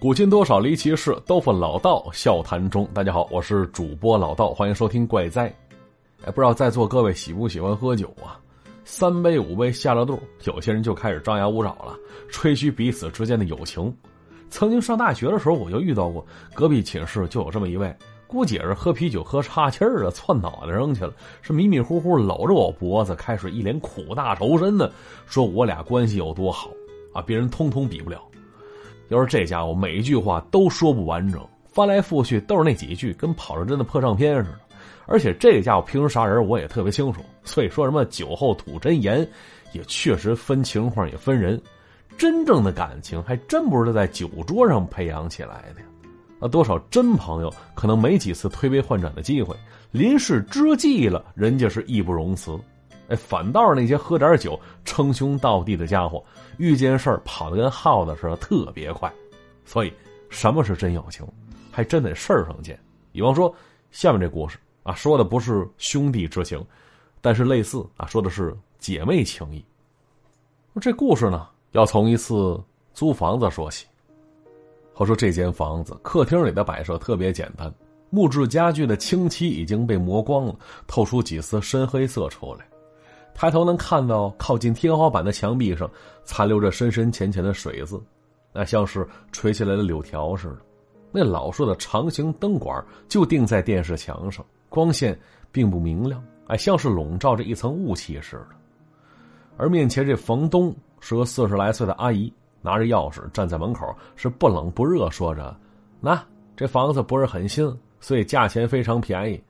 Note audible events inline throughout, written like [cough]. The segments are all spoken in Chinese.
古今多少离奇事，都付老道笑谈中。大家好，我是主播老道，欢迎收听怪哉。哎，不知道在座各位喜不喜欢喝酒啊？三杯五杯下了肚，有些人就开始张牙舞爪了，吹嘘彼此之间的友情。曾经上大学的时候，我就遇到过，隔壁寝室就有这么一位，估计是喝啤酒喝岔气儿了，窜脑袋上去了，是迷迷糊糊搂着我脖子，开始一脸苦大仇深的说我俩关系有多好啊，别人通通比不了。要是这家伙每一句话都说不完整，翻来覆去都是那几句，跟跑着真的破唱片似的。而且这家伙平时啥人我也特别清楚，所以说什么酒后吐真言，也确实分情况也分人。真正的感情还真不是在酒桌上培养起来的那。多少真朋友可能没几次推杯换盏的机会，临事之际了，人家是义不容辞。哎，反倒是那些喝点酒称兄道弟的家伙，遇见事儿跑得跟耗子似的，特别快。所以，什么是真友情，还真得事儿上见。比方说，下面这故事啊，说的不是兄弟之情，但是类似啊，说的是姐妹情谊。这故事呢，要从一次租房子说起。话说这间房子客厅里的摆设特别简单，木质家具的清漆已经被磨光了，透出几丝深黑色出来。抬头能看到靠近天花板的墙壁上残留着深深浅浅的水渍，那像是垂下来的柳条似的。那老式的长形灯管就钉在电视墙上，光线并不明亮，哎，像是笼罩着一层雾气似的。而面前这房东是个四十来岁的阿姨，拿着钥匙站在门口，是不冷不热，说着：“那这房子不是很新，所以价钱非常便宜。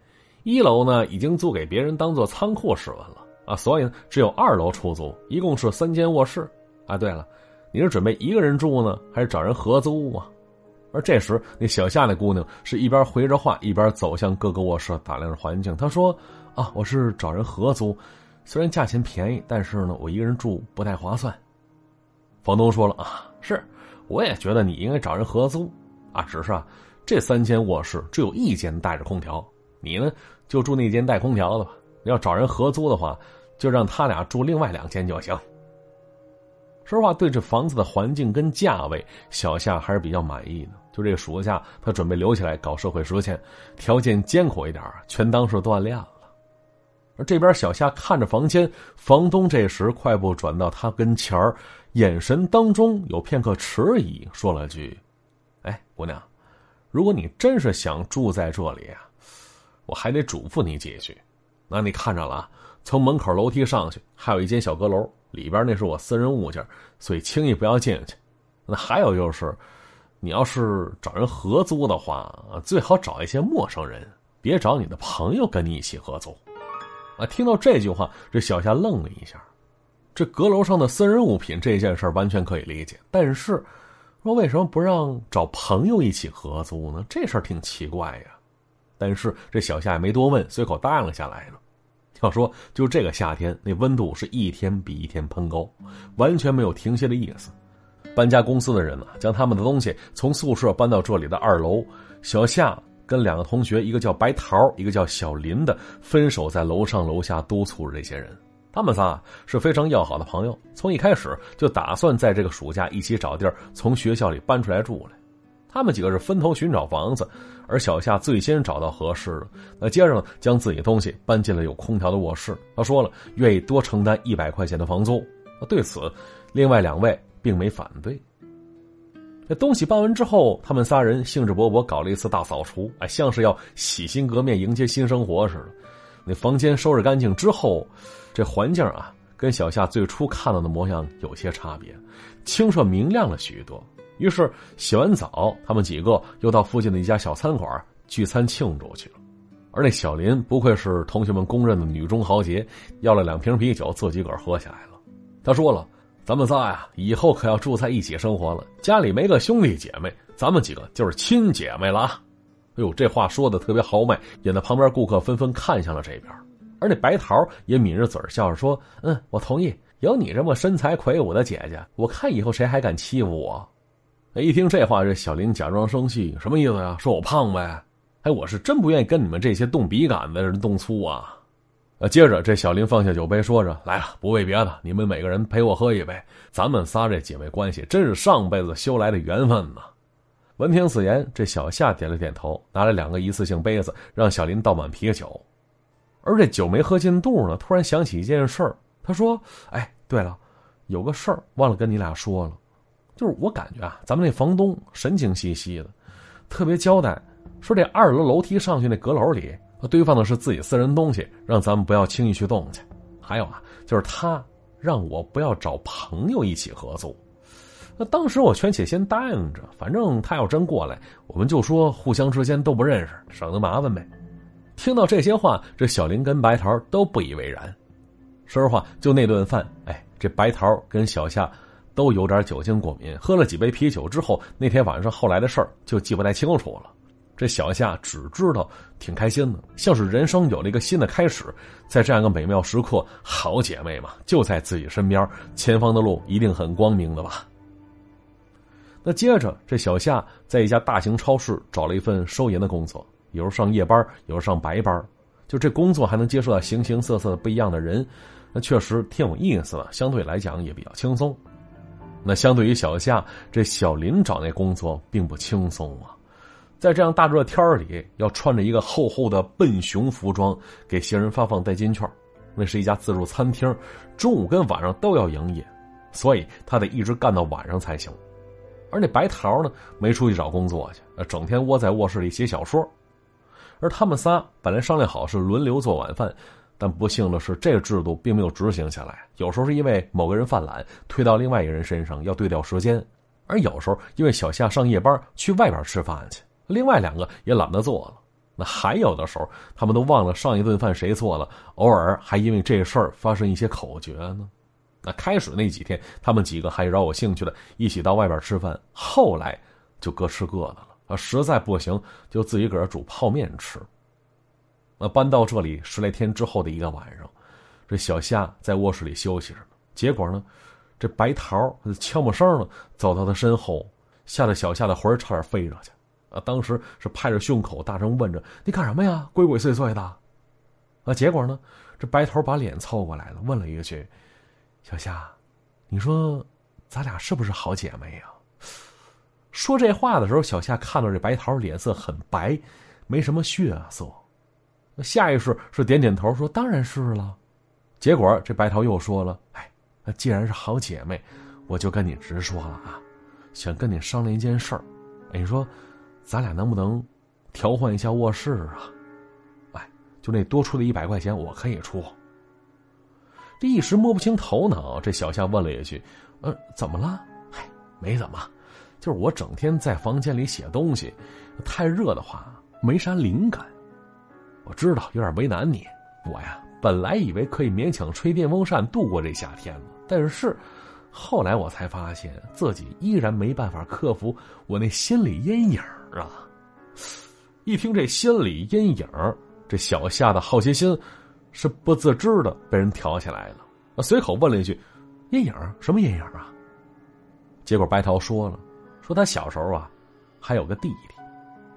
一楼呢已经租给别人当做仓库使用了。”啊，所以呢，只有二楼出租，一共是三间卧室。啊，对了，你是准备一个人住呢，还是找人合租啊？而这时，那小夏那姑娘是一边回着话，一边走向各个卧室，打量着环境。她说：“啊，我是找人合租，虽然价钱便宜，但是呢，我一个人住不太划算。”房东说了：“啊，是，我也觉得你应该找人合租。啊，只是啊，这三间卧室只有一间带着空调，你呢就住那间带空调的吧。要找人合租的话。”就让他俩住另外两间就行。说实话，对这房子的环境跟价位，小夏还是比较满意的。就这个暑假，他准备留起来搞社会实践，条件艰苦一点，全当是锻炼了。而这边小夏看着房间，房东这时快步转到他跟前儿，眼神当中有片刻迟疑，说了句：“哎，姑娘，如果你真是想住在这里啊，我还得嘱咐你几句。那你看着了啊。”从门口楼梯上去，还有一间小阁楼，里边那是我私人物件，所以轻易不要进去。那还有就是，你要是找人合租的话，最好找一些陌生人，别找你的朋友跟你一起合租。啊，听到这句话，这小夏愣了一下。这阁楼上的私人物品这件事完全可以理解，但是说为什么不让找朋友一起合租呢？这事儿挺奇怪呀。但是这小夏也没多问，随口答应了下来呢。要说就这个夏天，那温度是一天比一天攀高，完全没有停歇的意思。搬家公司的人呢，将他们的东西从宿舍搬到这里的二楼。小夏跟两个同学，一个叫白桃，一个叫小林的，分手在楼上楼下督促着这些人。他们仨是非常要好的朋友，从一开始就打算在这个暑假一起找地儿从学校里搬出来住来。他们几个是分头寻找房子，而小夏最先找到合适的，那接着呢将自己东西搬进了有空调的卧室。他说了，愿意多承担一百块钱的房租。对此，另外两位并没反对。这东西搬完之后，他们仨人兴致勃勃搞了一次大扫除，哎，像是要洗心革面迎接新生活似的。那房间收拾干净之后，这环境啊，跟小夏最初看到的模样有些差别，清澈明亮了许多。于是洗完澡，他们几个又到附近的一家小餐馆聚餐庆祝去了。而那小林不愧是同学们公认的女中豪杰，要了两瓶啤酒，自己个儿喝下来了。他说了：“咱们仨呀，以后可要住在一起生活了。家里没个兄弟姐妹，咱们几个就是亲姐妹了！”哎呦，这话说的特别豪迈，引得旁边顾客纷纷看向了这边。而那白桃也抿着嘴笑着说：“嗯，我同意。有你这么身材魁梧的姐姐，我看以后谁还敢欺负我？”一听这话，这小林假装生气，什么意思呀？说我胖呗？哎，我是真不愿意跟你们这些动笔杆的人动粗啊！呃，接着这小林放下酒杯，说着：“来了，不为别的，你们每个人陪我喝一杯，咱们仨这姐妹关系真是上辈子修来的缘分呐！”闻听此言，这小夏点了点头，拿了两个一次性杯子，让小林倒满啤酒。而这酒没喝进肚呢，突然想起一件事儿，他说：“哎，对了，有个事儿忘了跟你俩说了，就是我感觉啊，咱们那房东神经兮兮的，特别交代说这二楼楼梯上去那阁楼里堆放的是自己私人东西，让咱们不要轻易去动去。还有啊，就是他让我不要找朋友一起合租。那当时我劝且先答应着，反正他要真过来，我们就说互相之间都不认识，省得麻烦呗。”听到这些话，这小林跟白桃都不以为然。说实话，就那顿饭，哎，这白桃跟小夏都有点酒精过敏，喝了几杯啤酒之后，那天晚上后来的事儿就记不太清楚了。这小夏只知道挺开心的，像是人生有了一个新的开始。在这样一个美妙时刻，好姐妹嘛，就在自己身边，前方的路一定很光明的吧。那接着，这小夏在一家大型超市找了一份收银的工作。有时上夜班，有时上白班，就这工作还能接触到形形色色的不一样的人，那确实挺有意思的。相对来讲也比较轻松。那相对于小夏，这小林找那工作并不轻松啊。在这样大热天里，要穿着一个厚厚的笨熊服装给行人发放代金券。那是一家自助餐厅，中午跟晚上都要营业，所以他得一直干到晚上才行。而那白桃呢，没出去找工作去，整天窝在卧室里写小说。而他们仨本来商量好是轮流做晚饭，但不幸的是，这个制度并没有执行下来。有时候是因为某个人犯懒，推到另外一个人身上要对调时间；而有时候因为小夏上夜班去外边吃饭去，另外两个也懒得做了。那还有的时候，他们都忘了上一顿饭谁做了，偶尔还因为这事儿发生一些口角呢。那开始那几天，他们几个还饶有兴趣的一起到外边吃饭，后来就各吃各的了。啊，实在不行就自己个儿煮泡面吃。那搬到这里十来天之后的一个晚上，这小夏在卧室里休息着。结果呢，这白桃悄没声的走到他身后，吓得小夏的魂差点飞出去。啊，当时是拍着胸口大声问着：“你干什么呀？鬼鬼祟祟的！”啊，结果呢，这白桃把脸凑过来了，问了一句：“小夏，你说咱俩是不是好姐妹呀？”说这话的时候，小夏看到这白桃脸色很白，没什么血色，下意识是点点头，说：“当然是了。”结果这白桃又说了：“哎，既然是好姐妹，我就跟你直说了啊，想跟你商量一件事儿。你说，咱俩能不能调换一下卧室啊？哎，就那多出的一百块钱，我可以出。”这一时摸不清头脑，这小夏问了一句：“呃，怎么了？嗨，没怎么。”就是我整天在房间里写东西，太热的话没啥灵感。我知道有点为难你，我呀本来以为可以勉强吹电风扇度过这夏天了，但是后来我才发现自己依然没办法克服我那心理阴影啊！一听这心理阴影，这小夏的好奇心是不自知的被人挑起来了。随口问了一句：“阴影什么阴影啊？”结果白桃说了。说他小时候啊，还有个弟弟，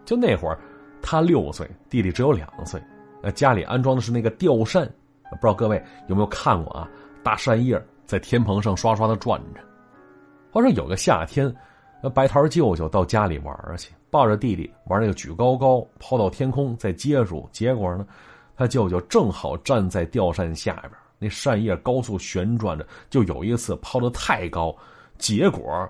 就那会儿，他六岁，弟弟只有两岁。呃家里安装的是那个吊扇，不知道各位有没有看过啊？大扇叶在天棚上刷刷的转着。话说有个夏天，白桃舅舅到家里玩去，抱着弟弟玩那个举高高，抛到天空再接住。结果呢，他舅舅正好站在吊扇下边，那扇叶高速旋转着，就有一次抛的太高，结果。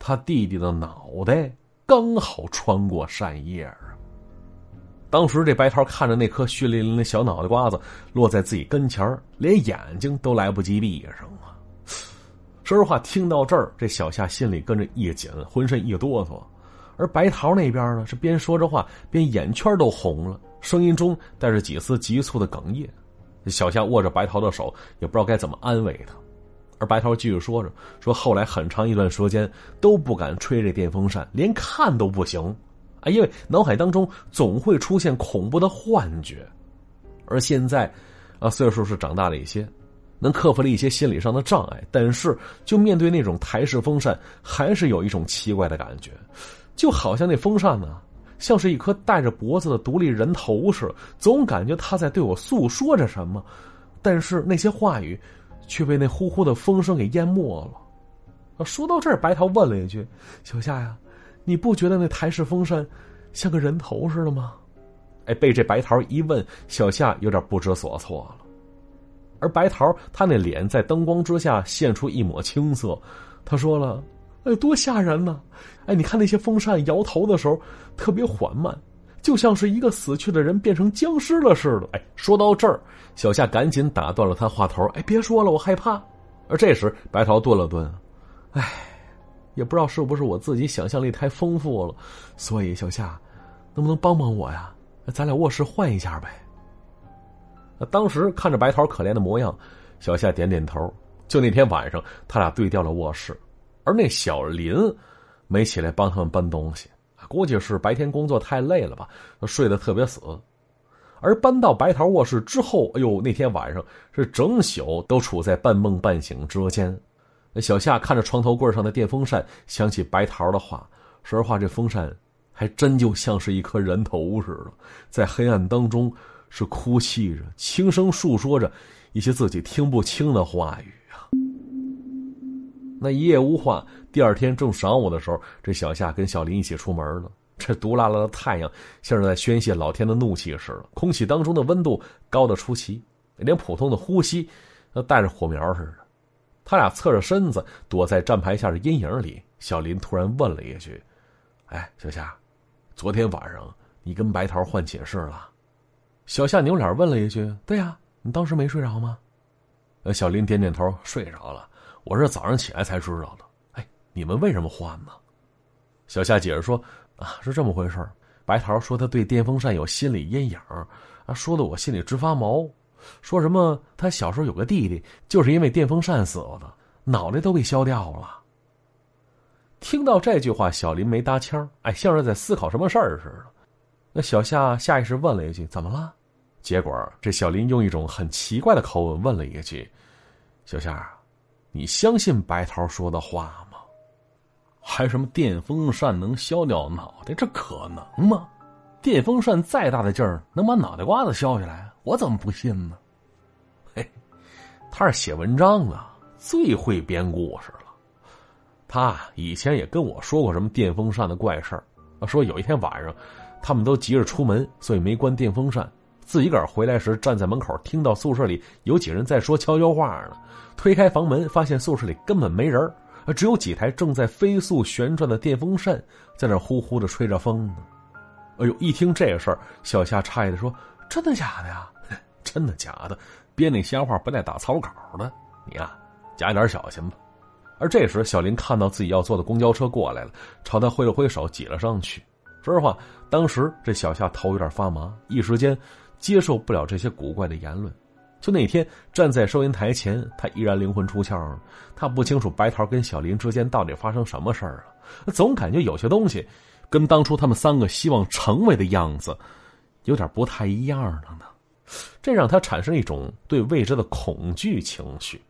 他弟弟的脑袋刚好穿过扇叶啊！当时这白桃看着那颗血淋淋的小脑袋瓜子落在自己跟前连眼睛都来不及闭上啊！说实话，听到这儿，这小夏心里跟着一紧，浑身一哆嗦。而白桃那边呢，是边说着话，边眼圈都红了，声音中带着几丝急促的哽咽。小夏握着白桃的手，也不知道该怎么安慰他。而白桃继续说着：“说后来很长一段时间都不敢吹这电风扇，连看都不行，啊，因为脑海当中总会出现恐怖的幻觉。而现在，啊，岁数是长大了一些，能克服了一些心理上的障碍，但是就面对那种台式风扇，还是有一种奇怪的感觉，就好像那风扇呢，像是一颗带着脖子的独立人头似的，总感觉他在对我诉说着什么，但是那些话语。”却被那呼呼的风声给淹没了。说到这儿，白桃问了一句：“小夏呀，你不觉得那台式风扇像个人头似的吗？”哎，被这白桃一问，小夏有点不知所措了。而白桃他那脸在灯光之下现出一抹青色，他说了：“哎，多吓人呢！哎，你看那些风扇摇头的时候特别缓慢，就像是一个死去的人变成僵尸了似的。”哎，说到这儿，小夏赶紧打断了他话头：“哎，别说了，我害怕。”而这时，白桃顿了顿，哎，也不知道是不是我自己想象力太丰富了，所以小夏，能不能帮帮我呀？咱俩卧室换一下呗。当时看着白桃可怜的模样，小夏点点头。就那天晚上，他俩对调了卧室，而那小林没起来帮他们搬东西，估计是白天工作太累了吧，睡得特别死。而搬到白桃卧室之后，哎呦，那天晚上是整宿都处在半梦半醒之间。小夏看着床头柜上的电风扇，想起白桃的话，说实话，这风扇还真就像是一颗人头似的，在黑暗当中。是哭泣着，轻声诉说着一些自己听不清的话语啊。那一夜无话，第二天正晌午的时候，这小夏跟小林一起出门了。这毒辣辣的太阳像是在宣泄老天的怒气似的，空气当中的温度高的出奇，连普通的呼吸都带着火苗似的。他俩侧着身子躲在站牌下的阴影里。小林突然问了一句：“哎，小夏，昨天晚上你跟白桃换寝室了？”小夏扭脸问了一句：“对呀，你当时没睡着吗？”呃，小林点点头，睡着了。我是早上起来才知道的。哎，你们为什么换呢？小夏解释说：“啊，是这么回事白桃说他对电风扇有心理阴影，啊，说的我心里直发毛。说什么他小时候有个弟弟，就是因为电风扇死了的，脑袋都被削掉了。”听到这句话，小林没搭腔，哎，像是在思考什么事儿似的。那小夏下意识问了一句：“怎么了？”结果，这小林用一种很奇怪的口吻问了一句：“小夏，你相信白桃说的话吗？还什么电风扇能削掉脑袋？这可能吗？电风扇再大的劲儿，能把脑袋瓜子削下来？我怎么不信呢？” [laughs] 嘿，他是写文章的，最会编故事了。他以前也跟我说过什么电风扇的怪事儿，说有一天晚上，他们都急着出门，所以没关电风扇。自己个儿回来时，站在门口，听到宿舍里有几人在说悄悄话呢。推开房门，发现宿舍里根本没人，只有几台正在飞速旋转的电风扇在那呼呼的吹着风呢。哎呦！一听这个事儿，小夏诧异的说：“真的假的呀？真的假的？编那瞎话不带打草稿的？你呀，加点小心吧。”而这时，小林看到自己要坐的公交车过来了，朝他挥了挥手，挤了上去。说实话，当时这小夏头有点发麻，一时间。接受不了这些古怪的言论，就那天站在收银台前，他依然灵魂出窍。他不清楚白桃跟小林之间到底发生什么事儿了，总感觉有些东西跟当初他们三个希望成为的样子有点不太一样了呢。这让他产生一种对未知的恐惧情绪。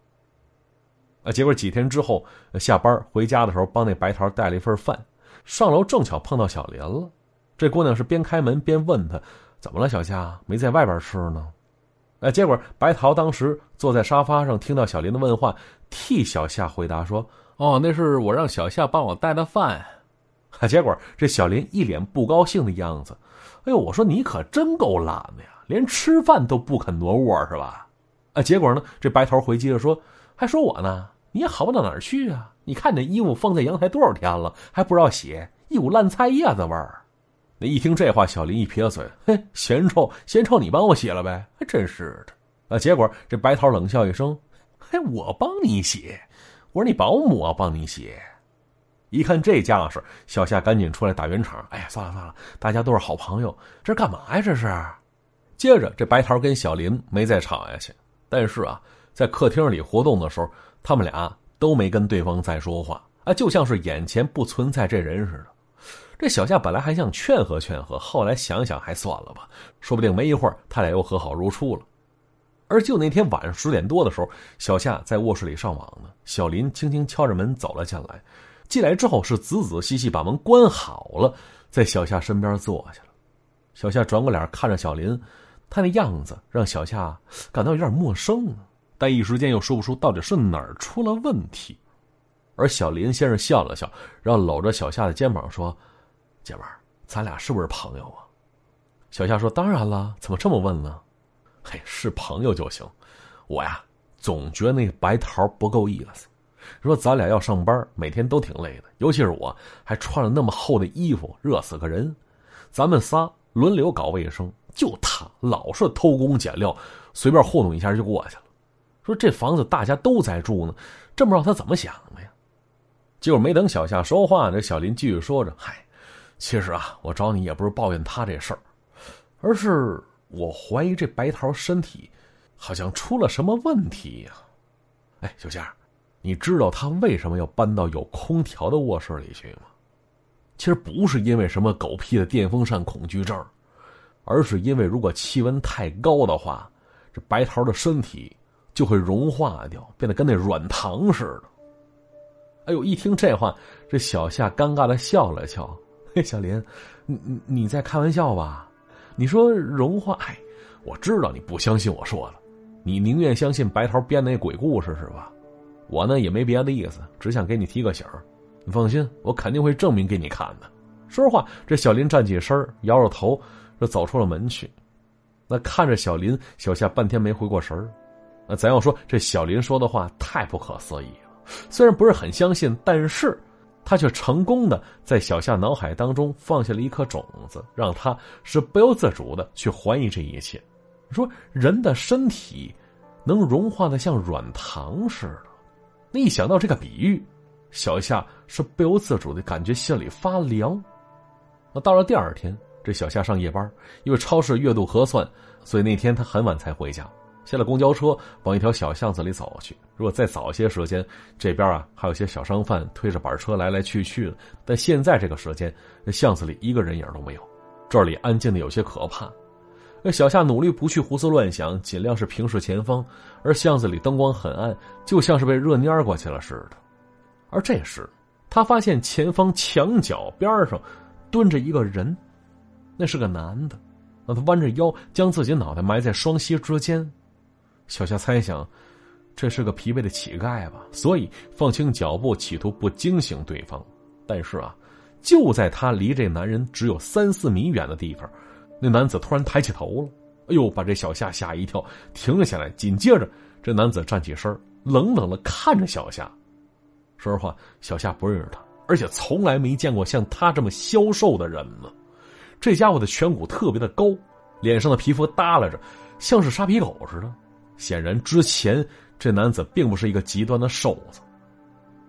啊，结果几天之后下班回家的时候，帮那白桃带了一份饭，上楼正巧碰到小林了。这姑娘是边开门边问他。怎么了，小夏？没在外边吃呢？哎，结果白桃当时坐在沙发上，听到小林的问话，替小夏回答说：“哦，那是我让小夏帮我带的饭。”结果这小林一脸不高兴的样子。哎呦，我说你可真够懒的呀，连吃饭都不肯挪窝是吧？啊，结果呢，这白桃回击了说：“还说我呢，你也好不到哪儿去啊！你看你衣服放在阳台多少天了，还不知道洗，一股烂菜叶子味儿。”那一听这话，小林一撇嘴：“嘿，嫌臭，嫌臭，你帮我洗了呗？还真是的。”啊，结果这白桃冷笑一声：“嘿，我帮你洗？我说你保姆啊，帮你洗。”一看这架势，小夏赶紧出来打圆场：“哎呀，算了算了，大家都是好朋友，这是干嘛呀？这是。”接着，这白桃跟小林没再吵下去，但是啊，在客厅里活动的时候，他们俩都没跟对方再说话啊，就像是眼前不存在这人似的。这小夏本来还想劝和劝和，后来想想还算了吧，说不定没一会儿他俩又和好如初了。而就那天晚上十点多的时候，小夏在卧室里上网呢，小林轻轻敲着门走了进来，进来之后是仔仔细细把门关好了，在小夏身边坐下了。小夏转过脸看着小林，他那样子让小夏感到有点陌生，但一时间又说不出到底是哪儿出了问题。而小林先是笑了笑，然后搂着小夏的肩膀说：“姐们儿，咱俩是不是朋友啊？”小夏说：“当然了，怎么这么问呢？嘿，是朋友就行。我呀，总觉得那白桃不够意思。说咱俩要上班，每天都挺累的，尤其是我还穿了那么厚的衣服，热死个人。咱们仨轮流搞卫生，就他老是偷工减料，随便糊弄一下就过去了。说这房子大家都在住呢，真不知道他怎么想的呀。结果没等小夏说话，这小林继续说着：“嗨，其实啊，我找你也不是抱怨他这事儿。”而是我怀疑这白桃身体好像出了什么问题呀？哎，小夏，你知道他为什么要搬到有空调的卧室里去吗？其实不是因为什么狗屁的电风扇恐惧症，而是因为如果气温太高的话，这白桃的身体就会融化掉，变得跟那软糖似的。哎呦，一听这话，这小夏尴尬的笑了笑。嘿，小林，你你你在开玩笑吧？你说融化？哎，我知道你不相信我说的，你宁愿相信白桃编那鬼故事是吧？我呢也没别的意思，只想给你提个醒你放心，我肯定会证明给你看的。说实话，这小林站起身摇摇头，就走出了门去。那看着小林，小夏半天没回过神儿。那咱要说这小林说的话太不可思议了，虽然不是很相信，但是。他却成功的在小夏脑海当中放下了一颗种子，让他是不由自主的去怀疑这一切。说人的身体能融化的像软糖似的，那一想到这个比喻，小夏是不由自主的感觉心里发凉。那到了第二天，这小夏上夜班，因为超市月度核算，所以那天他很晚才回家。下了公交车，往一条小巷子里走去。如果再早些时间，这边啊还有些小商贩推着板车来来去去的。但现在这个时间，那巷子里一个人影都没有，这里安静的有些可怕。那小夏努力不去胡思乱想，尽量是平视前方。而巷子里灯光很暗，就像是被热蔫过去了似的。而这时，他发现前方墙角边上蹲着一个人，那是个男的。那他弯着腰，将自己脑袋埋在双膝之间。小夏猜想，这是个疲惫的乞丐吧，所以放轻脚步，企图不惊醒对方。但是啊，就在他离这男人只有三四米远的地方，那男子突然抬起头了。哎呦，把这小夏吓一跳，停了下来。紧接着，这男子站起身，冷冷的看着小夏。说实话，小夏不认识他，而且从来没见过像他这么消瘦的人呢。这家伙的颧骨特别的高，脸上的皮肤耷拉着，像是沙皮狗似的。显然，之前这男子并不是一个极端的瘦子，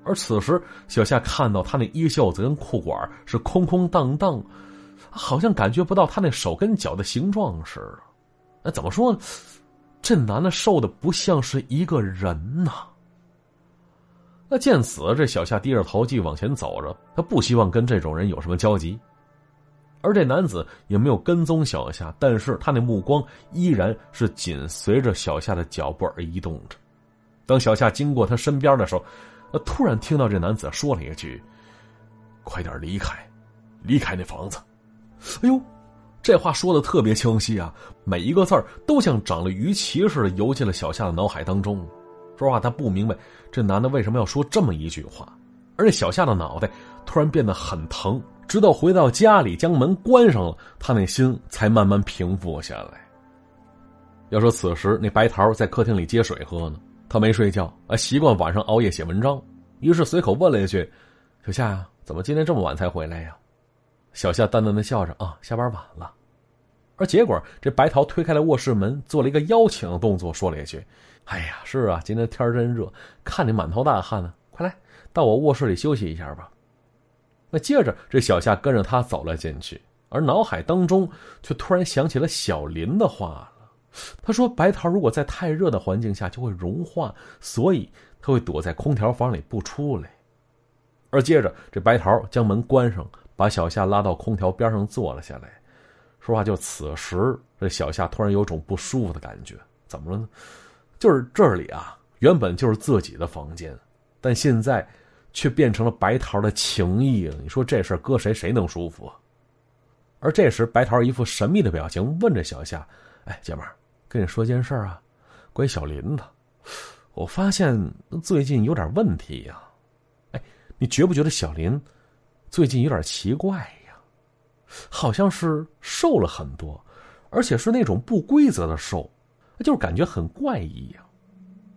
而此时小夏看到他那衣袖子跟裤管是空空荡荡，好像感觉不到他那手跟脚的形状似的。那怎么说呢？这男的瘦的不像是一个人呐。那见此，这小夏低着头继续往前走着，他不希望跟这种人有什么交集。而这男子也没有跟踪小夏，但是他那目光依然是紧随着小夏的脚步而移动着。当小夏经过他身边的时候，他突然听到这男子说了一句：“快点离开，离开那房子。”哎呦，这话说的特别清晰啊，每一个字儿都像长了鱼鳍似的游进了小夏的脑海当中。说实话，他不明白这男的为什么要说这么一句话，而且小夏的脑袋突然变得很疼。直到回到家里，将门关上了，他那心才慢慢平复下来。要说此时那白桃在客厅里接水喝呢，他没睡觉，啊，习惯晚上熬夜写文章，于是随口问了一句：“小夏呀，怎么今天这么晚才回来呀？”小夏淡淡的笑着：“啊，下班晚了。”而结果这白桃推开了卧室门，做了一个邀请的动作，说了一句：“哎呀，是啊，今天天真热，看你满头大汗呢，快来到我卧室里休息一下吧。”那接着，这小夏跟着他走了进去，而脑海当中却突然想起了小林的话了。他说：“白桃如果在太热的环境下就会融化，所以他会躲在空调房里不出来。”而接着，这白桃将门关上，把小夏拉到空调边上坐了下来。说话就此时，这小夏突然有种不舒服的感觉。怎么了呢？就是这里啊，原本就是自己的房间，但现在。却变成了白桃的情谊了。你说这事搁谁谁能舒服？而这时，白桃一副神秘的表情，问着小夏：“哎，姐们儿，跟你说件事啊，关于小林的。我发现最近有点问题呀。”哎，你觉不觉得小林最近有点奇怪呀？好像是瘦了很多，而且是那种不规则的瘦，就是感觉很怪异呀。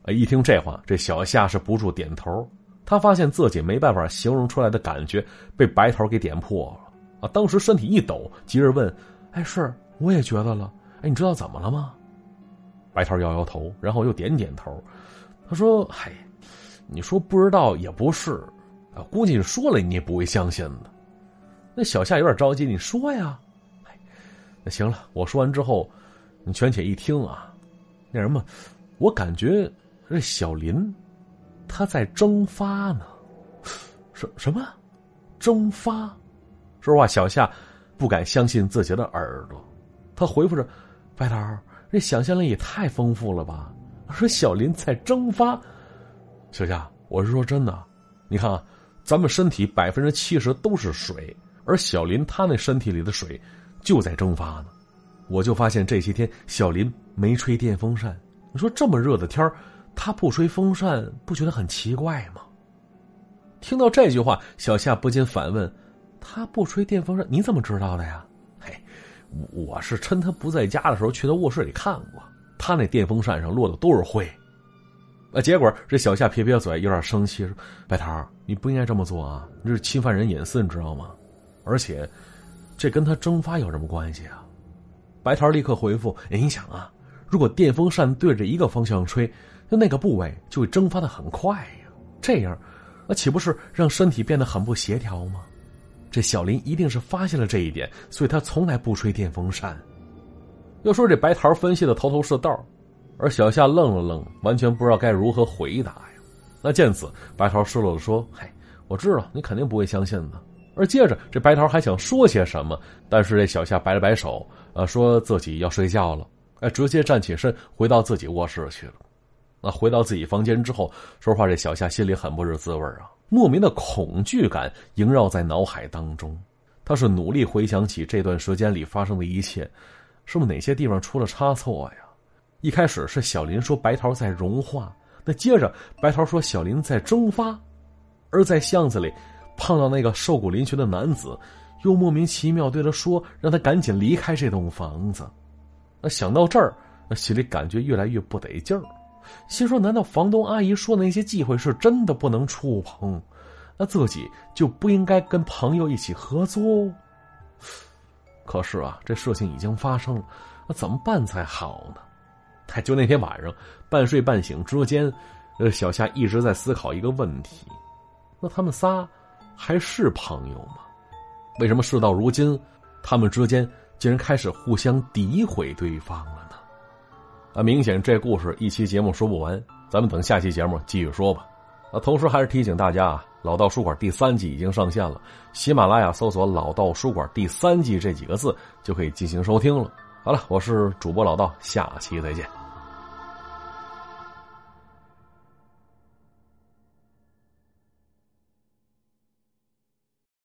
哎，一听这话，这小夏是不住点头。他发现自己没办法形容出来的感觉被白头给点破了啊！当时身体一抖，急着问：“哎，是，我也觉得了。哎，你知道怎么了吗？”白头摇摇头，然后又点点头。他说：“嗨，你说不知道也不是，啊，估计说了你也不会相信的。”那小夏有点着急：“你说呀？”，那行了，我说完之后，你全且一听啊。那什么，我感觉这小林。他在蒸发呢，[sighs] 什什么？蒸发？说实话，小夏不敢相信自己的耳朵。他回复着：“白头，这想象力也太丰富了吧？”说小林在蒸发。小夏，我是说真的，你看啊，咱们身体百分之七十都是水，而小林他那身体里的水就在蒸发呢。我就发现这些天小林没吹电风扇。你说这么热的天儿。他不吹风扇，不觉得很奇怪吗？听到这句话，小夏不禁反问：“他不吹电风扇，你怎么知道的呀？”“嘿，我是趁他不在家的时候去他卧室里看过，他那电风扇上落的都是灰。”啊，结果这小夏撇撇嘴，有点生气说：“白桃，你不应该这么做啊，这是侵犯人隐私，你知道吗？而且，这跟他蒸发有什么关系啊？”白桃立刻回复：“哎你想啊，如果电风扇对着一个方向吹。”那那个部位就会蒸发的很快呀，这样，那岂不是让身体变得很不协调吗？这小林一定是发现了这一点，所以他从来不吹电风扇。要说这白桃分析的头头是道，而小夏愣了愣，完全不知道该如何回答呀。那见此，白桃失落的说：“嘿，我知道你肯定不会相信的。”而接着，这白桃还想说些什么，但是这小夏摆了摆手，呃，说自己要睡觉了，哎，直接站起身回到自己卧室去了。那回到自己房间之后，说话，这小夏心里很不是滋味啊，莫名的恐惧感萦绕在脑海当中。他是努力回想起这段时间里发生的一切，是不是哪些地方出了差错呀？一开始是小林说白桃在融化，那接着白桃说小林在蒸发，而在巷子里碰到那个瘦骨嶙峋的男子，又莫名其妙对他说让他赶紧离开这栋房子。那想到这儿，那心里感觉越来越不得劲儿。心说：“难道房东阿姨说的那些忌讳是真的不能触碰？那自己就不应该跟朋友一起合租？可是啊，这事情已经发生了，那怎么办才好呢？哎，就那天晚上半睡半醒之间，呃，小夏一直在思考一个问题：那他们仨还是朋友吗？为什么事到如今，他们之间竟然开始互相诋毁对方了？”那，明显这故事一期节目说不完，咱们等下期节目继续说吧。啊，同时还是提醒大家啊，《老道书馆》第三季已经上线了，喜马拉雅搜索“老道书馆”第三季这几个字就可以进行收听了。好了，我是主播老道，下期再见。